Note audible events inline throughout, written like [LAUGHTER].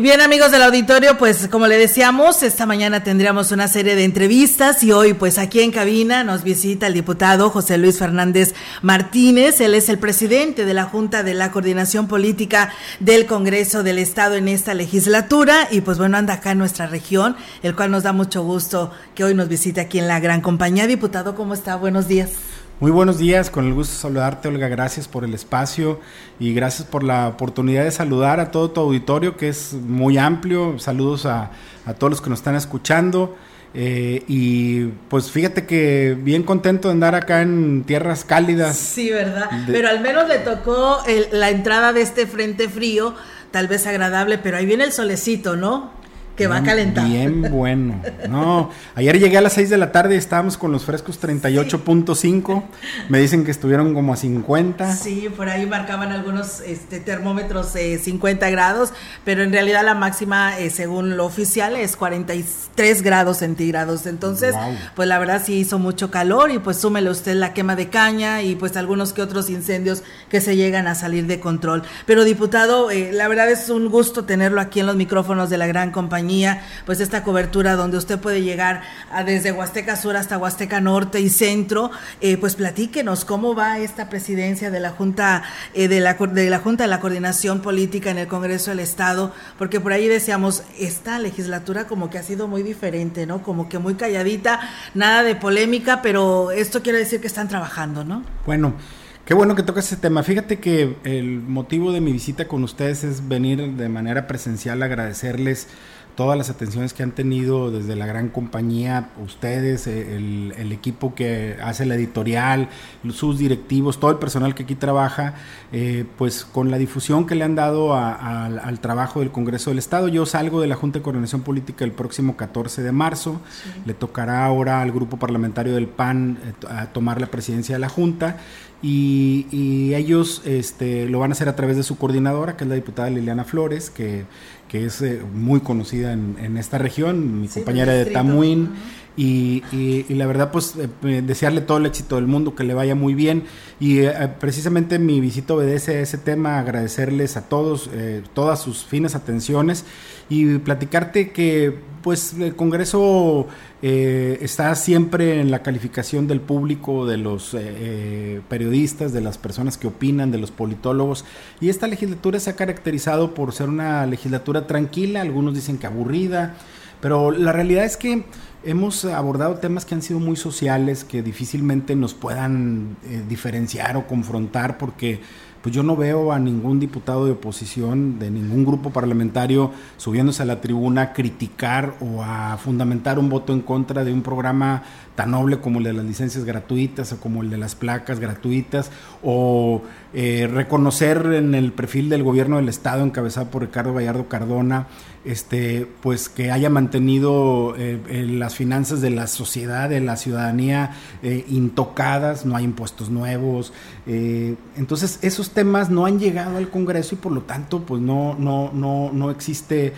Y bien amigos del auditorio, pues como le decíamos, esta mañana tendríamos una serie de entrevistas y hoy pues aquí en cabina nos visita el diputado José Luis Fernández Martínez. Él es el presidente de la Junta de la Coordinación Política del Congreso del Estado en esta legislatura y pues bueno, anda acá en nuestra región, el cual nos da mucho gusto que hoy nos visite aquí en la gran compañía. Diputado, ¿cómo está? Buenos días. Muy buenos días, con el gusto de saludarte Olga, gracias por el espacio y gracias por la oportunidad de saludar a todo tu auditorio que es muy amplio, saludos a, todos los que nos están escuchando eh, y pues fíjate que bien contento de andar acá en tierras cálidas. Sí, ¿verdad? pero al menos le tocó la entrada de este frente frío, tal vez agradable, pero ahí viene el solecito, ¿no? Que va a calentar. Bien [LAUGHS] bueno. No, ayer llegué a las 6 de la tarde y estábamos con los frescos 38.5. Me dicen que estuvieron como a 50. Sí, por ahí marcaban algunos este, termómetros 50 eh, grados, pero en realidad la máxima, eh, según lo oficial, es 43 grados centígrados. Entonces, pues la verdad sí hizo mucho calor y pues súmele usted la quema de caña y pues algunos que otros incendios que se llegan a salir de control. Pero diputado, eh, la verdad es un gusto tenerlo aquí en los micrófonos de la gran compañía pues esta cobertura donde usted puede llegar a, desde Huasteca Sur hasta Huasteca Norte y Centro, eh, pues platíquenos cómo va esta presidencia de la Junta eh, de, la, Junta de la Coordinación Política en el Congreso del Estado, porque por ahí decíamos, esta legislatura como que ha sido muy diferente, ¿no? Como que muy calladita, nada de polémica, pero esto quiere decir que están trabajando, ¿no? Bueno, Qué bueno que tocas ese tema. Fíjate que el motivo de mi visita con ustedes es venir de manera presencial a agradecerles todas las atenciones que han tenido desde la gran compañía, ustedes, eh, el, equipo que hace la editorial, sus directivos, todo el personal que aquí trabaja, eh, pues con la difusión que le han dado al trabajo del Congreso del Estado. Yo salgo de la Junta de Coordinación Política el próximo 14 de marzo, le tocará ahora al grupo parlamentario del PAN eh, a tomar la presidencia de la Junta y, ellos este, lo van a hacer a través de su coordinadora, que es la diputada Liliana Flores, que, que es eh, muy conocida en, en, esta región, mi compañera de Tamuín. Y, y, la verdad, pues eh, eh, desearle todo el éxito del mundo, que le vaya muy bien. Y precisamente mi visita obedece a ese tema, agradecerles a todos todas sus finas atenciones y platicarte que pues el Congreso eh, está siempre en la calificación del público, de los eh, eh, periodistas, de las personas que opinan, de los politólogos. Y esta legislatura se ha caracterizado por ser una legislatura tranquila, algunos dicen que aburrida, pero la realidad es que hemos abordado temas que han sido muy sociales, que difícilmente nos puedan diferenciar o confrontar porque pues yo no veo a ningún diputado de oposición de ningún grupo parlamentario subiéndose a la tribuna a criticar o a fundamentar un voto en contra de un programa tan noble como el de las licencias gratuitas o como el de las placas gratuitas o eh, reconocer en el perfil del gobierno del estado encabezado por Ricardo Gallardo Cardona este pues que haya mantenido eh, las finanzas de la sociedad de la ciudadanía eh, intocadas no hay impuestos nuevos entonces esos temas no han llegado al Congreso y por lo tanto pues no no no no existe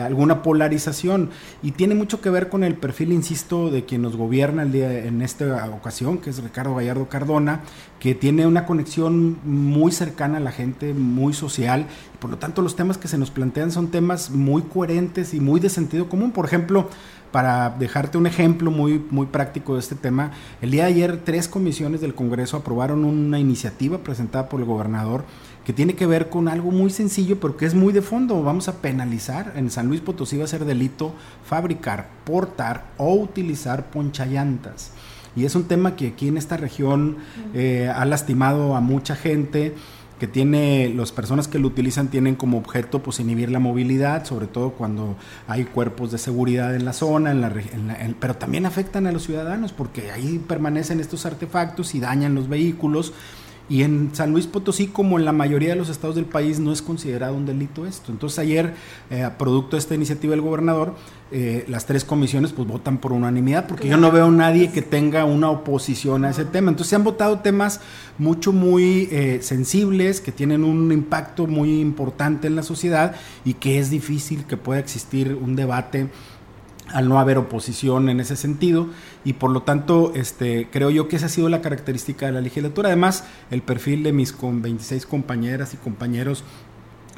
alguna polarización. Y tiene mucho que ver con el perfil insisto de quien nos gobierna en esta ocasión que es Ricardo Gallardo Cardona que tiene una conexión muy cercana a la gente, muy social, por lo tanto los temas que se nos plantean son temas muy coherentes y muy de sentido común. Por ejemplo, para dejarte un ejemplo muy, muy práctico de este tema, el día de ayer tres comisiones del Congreso aprobaron una iniciativa presentada por el gobernador que tiene que ver con algo muy sencillo, pero que es muy de fondo. Vamos a penalizar, en San Luis Potosí va a ser delito fabricar, portar o utilizar ponchallantas y es un tema que aquí en esta región eh, ha lastimado a mucha gente que tiene, las personas que lo utilizan tienen como objeto pues inhibir la movilidad, sobre todo cuando hay cuerpos de seguridad en la zona, en la, pero también afectan a los ciudadanos porque ahí permanecen estos artefactos y dañan los vehículos Y en San Luis Potosí, como en la mayoría de los estados del país, no es considerado un delito esto. Entonces ayer, eh, producto de esta iniciativa del gobernador, eh, las tres comisiones pues votan por unanimidad, porque yo no veo a nadie que tenga una oposición a ese tema. Entonces se han votado temas mucho, muy eh, sensibles, que tienen un impacto muy importante en la sociedad y que es difícil que pueda existir un debate al no haber oposición en ese sentido y por lo tanto este creo yo que esa ha sido la característica de la legislatura. Además el perfil de mis con 26 compañeras y compañeros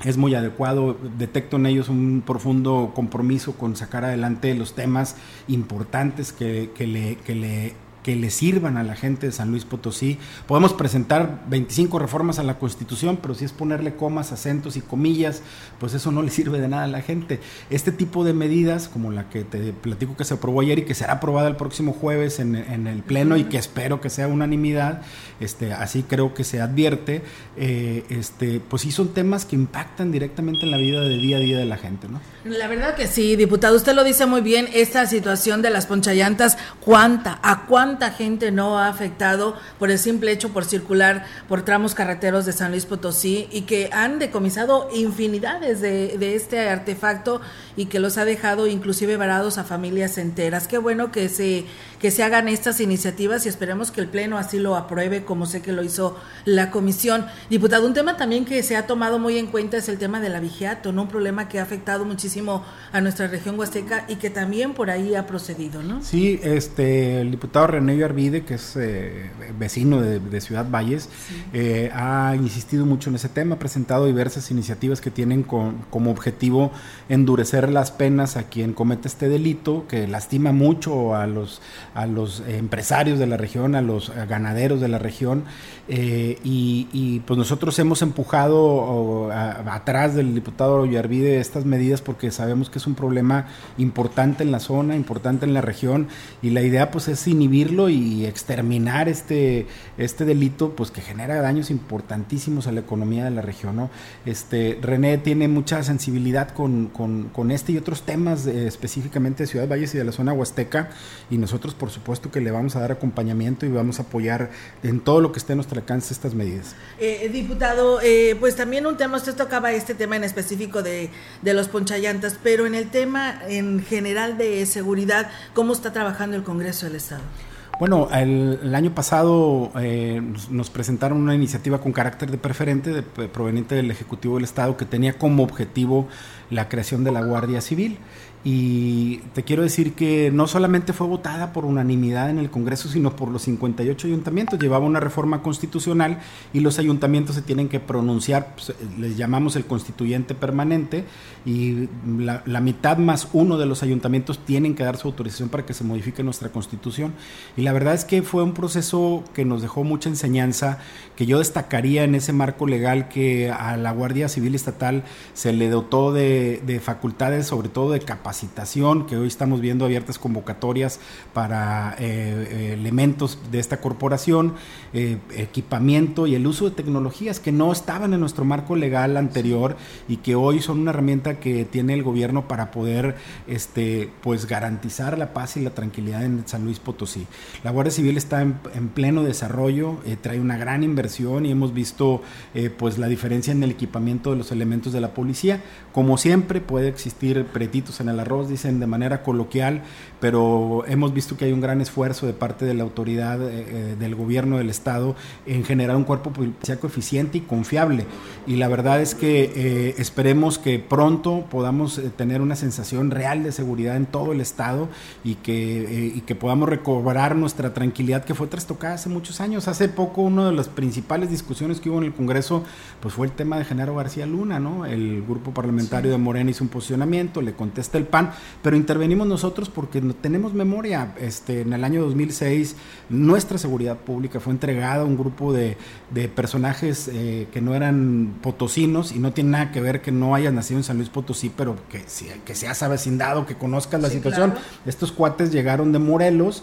es muy adecuado, detecto en ellos un profundo compromiso con sacar adelante los temas importantes que, que, le, que le que le sirvan a la gente de San Luis Potosí. Podemos presentar 25 reformas a la Constitución, pero si es ponerle comas, acentos y comillas, pues eso no le sirve de nada a la gente. Este tipo de medidas, como la que te platico que se aprobó ayer y que será aprobada el próximo jueves en, el Pleno y que espero que sea unanimidad, este, así creo que se advierte, eh, este, pues sí son temas que impactan directamente en la vida de día a día de la gente, ¿no? La verdad que sí, diputado, usted lo dice muy bien, esta situación de las ponchallantas, ¿cuánta, a cuánta gente no ha afectado por el simple hecho por circular por tramos carreteros de San Luis Potosí y que han decomisado infinidades de, de este artefacto y que los ha dejado inclusive varados a familias enteras? Qué bueno que se que se hagan estas iniciativas y esperemos que el Pleno así lo apruebe, como sé que lo hizo la Comisión. Diputado, un tema también que se ha tomado muy en cuenta es el tema del abigeato, ¿no? Un problema que ha afectado muchísimo a nuestra región huasteca y que también por ahí ha procedido, ¿no? Sí, este, el diputado René Arvide, que es eh, vecino de, Ciudad Valles, eh, ha insistido mucho en ese tema, ha presentado diversas iniciativas que tienen como objetivo endurecer las penas a quien comete este delito, que lastima mucho a los a los empresarios de la región, a los ganaderos de la región, eh, y, pues nosotros hemos empujado atrás del diputado Ollarvide estas medidas porque sabemos que es un problema importante en la zona, importante en la región, y la idea pues es y exterminar este, este delito pues que genera daños importantísimos a la economía de la región. ¿no? Este, René tiene mucha sensibilidad con, con, este y otros temas específicamente de Ciudad Valles y de la zona huasteca, y nosotros por supuesto que le vamos a dar acompañamiento y vamos a apoyar en todo lo que esté en nuestro alcance estas medidas. Eh, diputado, eh, pues también un tema, usted tocaba este tema en específico de, de los ponchallantas, pero en el tema en general de seguridad, ¿cómo está trabajando el Congreso del Estado? Bueno, el, año pasado eh, nos presentaron una iniciativa con carácter de preferente de, proveniente del Ejecutivo del Estado que tenía como objetivo la creación de la Guardia Civil. Y te quiero decir que no solamente fue votada por unanimidad en el Congreso, sino por los 58 ayuntamientos. Llevaba una reforma constitucional y los ayuntamientos se tienen que pronunciar, pues, les llamamos el constituyente permanente, y la, mitad más uno de los ayuntamientos tienen que dar su autorización para que se modifique nuestra constitución. Y la verdad es que fue un proceso que nos dejó mucha enseñanza, que yo destacaría en ese marco legal que a la Guardia Civil Estatal se le dotó de, de facultades, sobre todo de capacidad capacitación, que hoy estamos viendo abiertas convocatorias para eh, eh, elementos de esta corporación, eh, equipamiento y el uso de tecnologías que no estaban en nuestro marco legal anterior y que hoy son una herramienta que tiene el gobierno para poder este, pues garantizar la paz y la tranquilidad en San Luis Potosí. La Guardia Civil está en, pleno desarrollo, trae una gran inversión y hemos visto pues la diferencia en el equipamiento de los elementos de la policía. Como siempre puede existir pretitos en el arroz, dicen de manera coloquial, pero hemos visto que hay un gran esfuerzo de parte de la autoridad eh, eh, del gobierno del Estado en generar un cuerpo policíaco eficiente y confiable. Y la verdad es que eh, esperemos que pronto podamos tener una sensación real de seguridad en todo el Estado y que, y que podamos recobrar nuestra tranquilidad que fue trastocada hace muchos años. Hace poco una de las principales discusiones que hubo en el Congreso pues fue el tema de Genaro García Luna, ¿no? El grupo parlamentario de Morena hizo un posicionamiento, le contesta el PAN, pero intervenimos nosotros porque tenemos memoria. Este, en el año 2006 nuestra seguridad pública fue entregada a un grupo de, personajes eh, que no eran potosinos y no tiene nada que ver que no hayas nacido en San Luis Potosí, pero que, que seas avecindado, que conozcas la situación. Estos cuates llegaron de Morelos,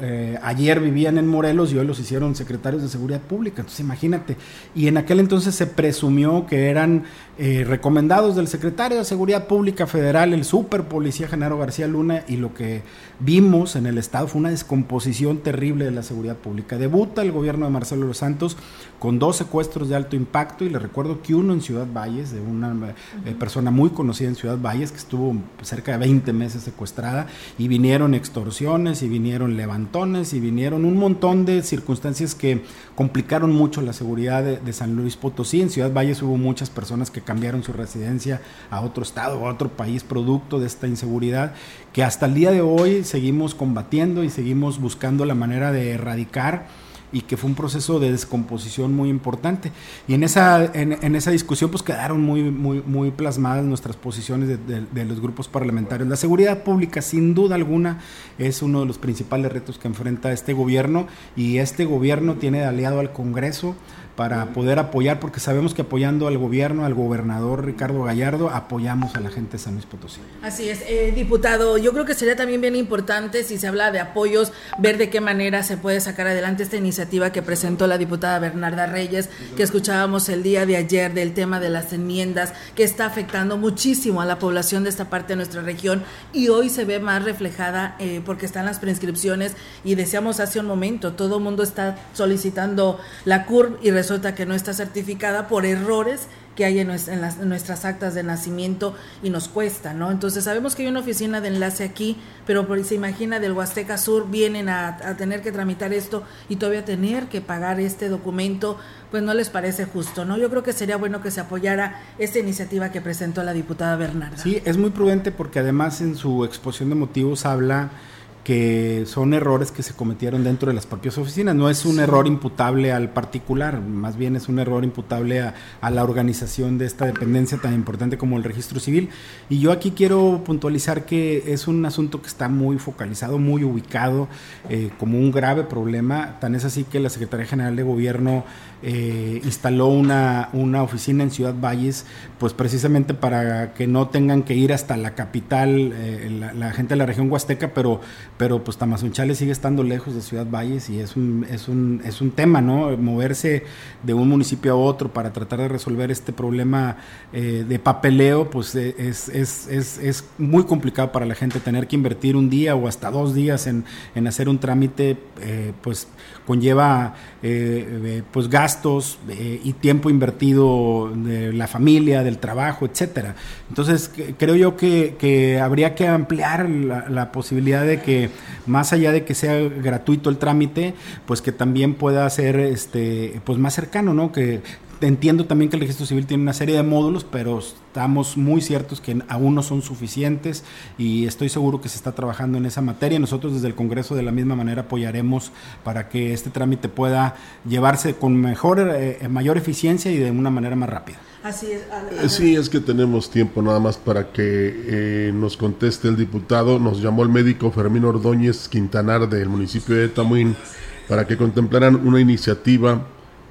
eh, ayer vivían en Morelos y hoy los hicieron secretarios de seguridad pública. Entonces imagínate. Y en aquel entonces se presumió que eran eh, recomendados del secretario de Seguridad Pública Federal, el super policía Genaro García Luna, y lo que vimos en el Estado fue una descomposición terrible de la seguridad pública. Debuta el gobierno de Marcelo Los Santos con dos secuestros de alto impacto, y le recuerdo que uno en Ciudad Valles, de una eh, persona muy conocida en Ciudad Valles, que estuvo cerca de 20 meses secuestrada, y vinieron extorsiones, y vinieron levantones, y vinieron un montón de circunstancias que complicaron mucho la seguridad de, de San Luis Potosí. En Ciudad Valles hubo muchas personas que cambiaron su residencia a otro estado, a otro país, producto de esta inseguridad, que hasta el día de hoy seguimos combatiendo y seguimos buscando la manera de erradicar y que fue un proceso de descomposición muy importante. Y en esa, en, esa discusión pues quedaron muy, muy, muy plasmadas nuestras posiciones de, de, los grupos parlamentarios. La seguridad pública sin duda alguna es uno de los principales retos que enfrenta este gobierno y este gobierno tiene aliado al Congreso para poder apoyar, porque sabemos que apoyando al gobierno, al gobernador Ricardo Gallardo, apoyamos a la gente de San Luis Potosí. Así es, eh, diputado, yo creo que sería también bien importante, si se habla de apoyos, ver de qué manera se puede sacar adelante esta iniciativa que presentó la diputada Bernarda Reyes, que escuchábamos el día de ayer del tema de las enmiendas, que está afectando muchísimo a la población de esta parte de nuestra región y hoy se ve más reflejada eh, porque están las prescripciones y decíamos hace un momento, todo el mundo está solicitando la CURB y resulta que no está certificada por errores que hay en, nuestras actas de nacimiento y nos cuesta, ¿no? Entonces sabemos que hay una oficina de enlace aquí, pero por, se imagina del Huasteca Sur vienen a, tener que tramitar esto y todavía tener que pagar este documento, pues no les parece justo, ¿no? Yo creo que sería bueno que se apoyara esta iniciativa que presentó la diputada Bernarda. Sí, es muy prudente porque además en su exposición de motivos habla que son errores que se cometieron dentro de las propias oficinas. No es un error imputable al particular, más bien es un error imputable a, la organización de esta dependencia tan importante como el registro civil. Y yo aquí quiero puntualizar que es un asunto que está muy focalizado, muy ubicado eh, como un grave problema. Tan es así que la Secretaría General de Gobierno eh, instaló una, una oficina en Ciudad Valles, pues precisamente para que no tengan que ir hasta la capital, eh, la, la gente de la región huasteca, pero pero pues Tamazunchale sigue estando lejos de Ciudad Valles y es un, es un, es un tema, ¿no? Moverse de un municipio a otro para tratar de resolver este problema eh, de papeleo, pues eh, es, es, es, es, muy complicado para la gente tener que invertir un día o hasta dos días en, en hacer un trámite, eh, pues conlleva pues gastos y tiempo invertido de la familia, del trabajo, etcétera. Entonces creo yo que, que habría que ampliar la, la posibilidad de que más allá de que sea gratuito el trámite, pues que también pueda ser este pues más cercano, ¿no? Que entiendo también que el registro civil tiene una serie de módulos, pero estamos muy ciertos que aún no son suficientes y estoy seguro que se está trabajando en esa materia. Nosotros desde el Congreso de la misma manera apoyaremos para que este trámite pueda llevarse con mejor, eh, mayor eficiencia y de una manera más rápida. Así es. Eh, sí, es que tenemos tiempo nada más para que eh, nos conteste el diputado. Nos llamó el médico Fermín Ordóñez Quintanar del municipio de Tamuín para que contemplaran una iniciativa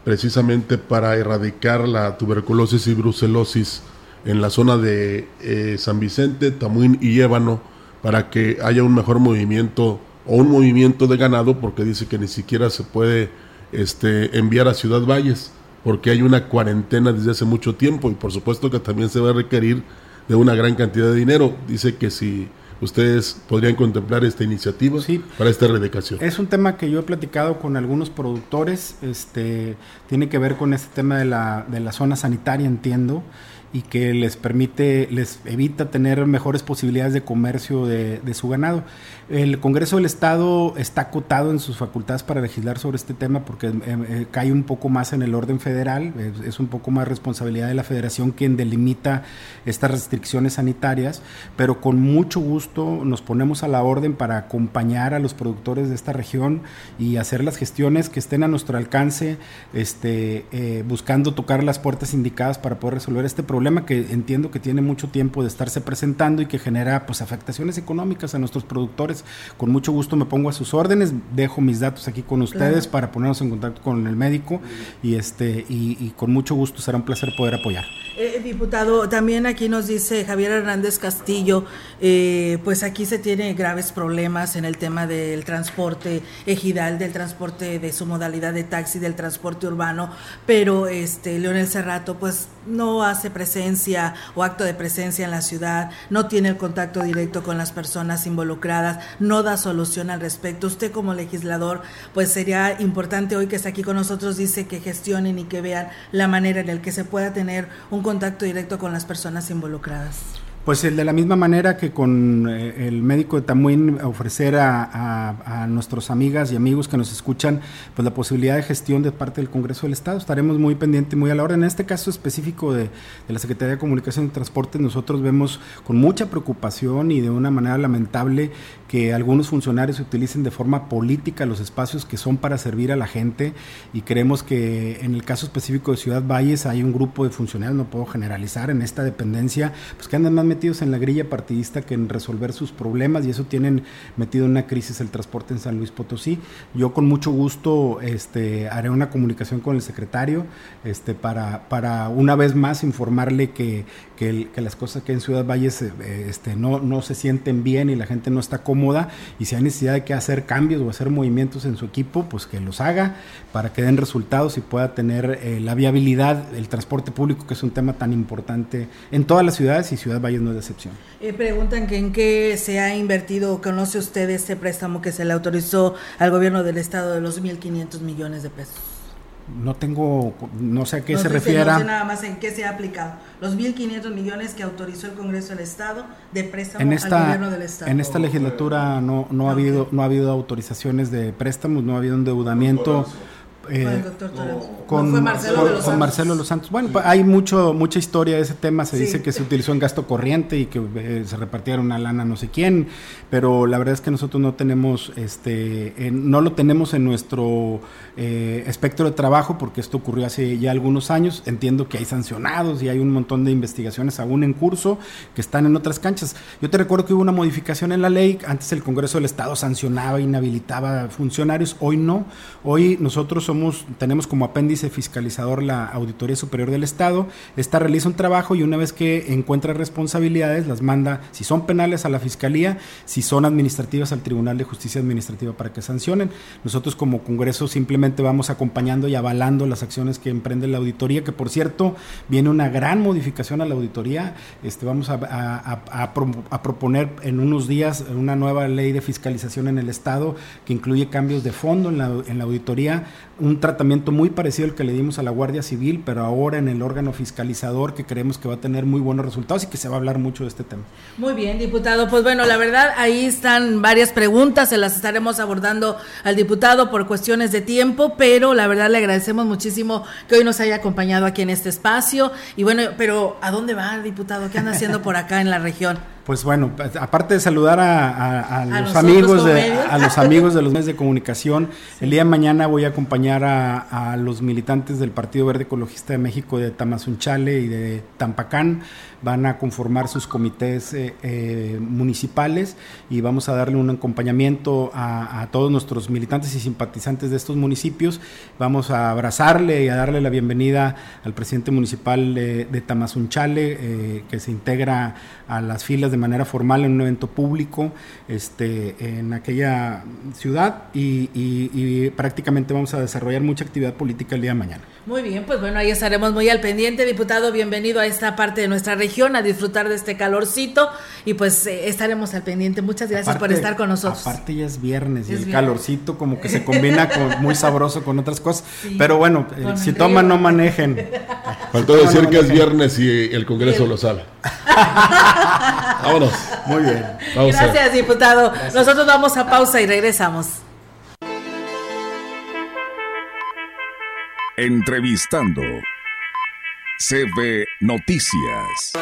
precisamente para erradicar la tuberculosis y brucelosis en la zona de eh, San Vicente, Tamuín y Ébano para que haya un mejor movimiento o un movimiento de ganado porque dice que ni siquiera se puede este, enviar a Ciudad Valles porque hay una cuarentena desde hace mucho tiempo y por supuesto que también se va a requerir de una gran cantidad de dinero. Dice que si ustedes podrían contemplar esta iniciativa para esta erradicación. Es un tema que yo he platicado con algunos productores, este tiene que ver con este tema de la, de la zona sanitaria, entiendo y que les permite, les evita tener mejores posibilidades de comercio de, su ganado. El Congreso del Estado está acotado en sus facultades para legislar sobre este tema porque eh, eh, cae un poco más en el orden federal, es, un poco más responsabilidad de la federación quien delimita estas restricciones sanitarias, pero con mucho gusto nos ponemos a la orden para acompañar a los productores de esta región y hacer las gestiones que estén a nuestro alcance, este, eh, buscando tocar las puertas indicadas para poder resolver este problema problema que entiendo que tiene mucho tiempo de estarse presentando y que genera pues afectaciones económicas a nuestros productores. Con mucho gusto me pongo a sus órdenes, dejo mis datos aquí con ustedes para ponernos en contacto con el médico y este y, con mucho gusto será un placer poder apoyar. Eh, diputado, también aquí nos dice Javier Hernández Castillo, eh, pues aquí se tiene graves problemas en el tema del transporte ejidal, del transporte de su modalidad de taxi, del transporte urbano, pero este Leonel Cerrato pues no hace presencia o acto de presencia en la ciudad, no tiene el contacto directo con las personas involucradas, no da solución al respecto. Usted como legislador, pues sería importante hoy que está aquí con nosotros, dice que gestionen y que vean la manera en la que se pueda tener un contacto directo con las personas involucradas. Pues el de la misma manera que con eh, el médico de Tamuín ofrecer a, nuestros amigas y amigos que nos escuchan pues la posibilidad de gestión de parte del Congreso del Estado. Estaremos muy pendientes, muy a la hora. En este caso específico de, de, la Secretaría de Comunicación y Transporte, nosotros vemos con mucha preocupación y de una manera lamentable que algunos funcionarios utilicen de forma política los espacios que son para servir a la gente y creemos que en el caso específico de Ciudad Valles hay un grupo de funcionarios, no puedo generalizar, en esta dependencia, pues que andan más metidos en la grilla partidista que en resolver sus problemas y eso tienen metido en una crisis el transporte en San Luis Potosí. Yo con mucho gusto este, haré una comunicación con el secretario este, para, para una vez más informarle que, que, las cosas que en Ciudad Valles eh, este, no, no se sienten bien y la gente no está cómoda y si hay necesidad de que hacer cambios o hacer movimientos en su equipo, pues que los haga para que den resultados y pueda tener eh, la viabilidad, el transporte público, que es un tema tan importante en todas las ciudades y Ciudad Valles no es excepción. Eh, preguntan que en qué se ha invertido, conoce usted este préstamo que se le autorizó al gobierno del estado de los 1.500 millones de pesos no tengo, no sé a qué se refiere. No sé nada más en qué se ha aplicado. Los 1.500 millones que autorizó el Congreso del Estado de préstamo al gobierno del Estado. En esta legislatura no, no, ha habido, no ha habido autorizaciones de préstamos, no ha habido endeudamiento. Eh, con, Marcelo, de los Santos. Bueno, hay mucho mucha historia de ese tema. Se dice que se utilizó en gasto corriente y que eh, se repartieron una lana no sé quién, pero la verdad es que nosotros no tenemos, este, no lo tenemos en nuestro eh, espectro de trabajo porque esto ocurrió hace ya algunos años. Entiendo que hay sancionados y hay un montón de investigaciones aún en curso que están en otras canchas. Yo te recuerdo que hubo una modificación en la ley. Antes el Congreso del Estado sancionaba, inhabilitaba funcionarios. Hoy no. Hoy nosotros somos, tenemos como apéndice fiscalizador la Auditoría Superior del Estado. Esta realiza un trabajo y una vez que encuentra responsabilidades las manda, si son penales, a la Fiscalía, si son administrativas al Tribunal de Justicia Administrativa para que sancionen. Nosotros como Congreso simplemente vamos acompañando y avalando las acciones que emprende la auditoría, que por cierto viene una gran modificación a la auditoría. Este, vamos a, a, proponer en unos días una nueva ley de fiscalización en el Estado que incluye cambios de fondo en la, en la auditoría, un tratamiento muy parecido al que le dimos a la Guardia Civil, pero ahora en el órgano fiscalizador que creemos que va a tener muy buenos resultados y que se va a hablar mucho de este tema. Muy bien, diputado. Pues bueno, la verdad, ahí están varias preguntas, se las estaremos abordando al diputado por cuestiones de tiempo pero la verdad le agradecemos muchísimo que hoy nos haya acompañado aquí en este espacio. Y bueno, pero ¿a dónde va, diputado? ¿Qué anda haciendo por acá en la región? Pues bueno, aparte de saludar a, los amigos de, a los amigos de los medios de [LAUGHS] comunicación, el día de mañana voy a acompañar a, los militantes del Partido Verde Ecologista de México de Tamazunchale y de Tampacán van a conformar sus comités eh, eh, municipales y vamos a darle un acompañamiento a, todos nuestros militantes y simpatizantes de estos municipios. Vamos a abrazarle y a darle la bienvenida al presidente municipal de, Tamazunchale, eh, que se integra a las filas de manera formal en un evento público este, en aquella ciudad y, y prácticamente vamos a desarrollar mucha actividad política el día de mañana. Muy bien, pues bueno, ahí estaremos muy al pendiente, diputado. Bienvenido a esta parte de nuestra región a disfrutar de este calorcito y pues eh, estaremos al pendiente. Muchas gracias por estar con nosotros. Aparte ya es viernes y el calorcito como que se combina con, muy [LAUGHS] sabroso con otras cosas. Pero bueno, eh, si toman no manejen. Faltó decir que es viernes y el Congreso lo sabe. [LAUGHS] Vámonos. Muy bien. gracias, diputado. Nosotros vamos a pausa y regresamos. Entrevistando CB Noticias.